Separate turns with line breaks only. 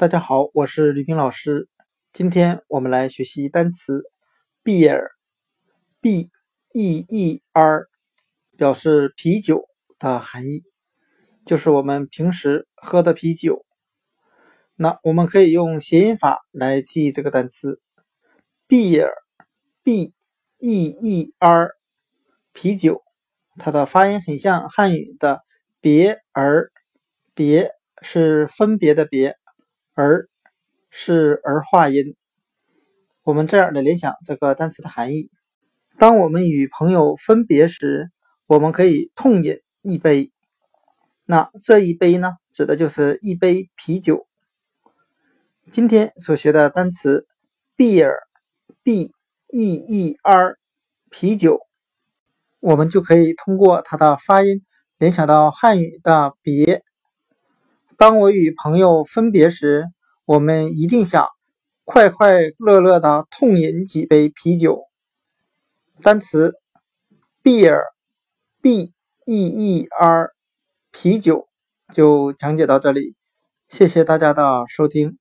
大家好，我是吕冰老师。今天我们来学习单词 beer，b e e r，表示啤酒的含义，就是我们平时喝的啤酒。那我们可以用谐音法来记这个单词 beer，b e e r，啤酒。它的发音很像汉语的别儿，别是分别的别。儿是儿化音，我们这样的联想这个单词的含义：当我们与朋友分别时，我们可以痛饮一杯。那这一杯呢，指的就是一杯啤酒。今天所学的单词 beer，b e e r，啤酒，我们就可以通过它的发音联想到汉语的别。当我与朋友分别时，我们一定想快快乐乐的痛饮几杯啤酒。单词 beer，b e e r，啤酒就讲解到这里，谢谢大家的收听。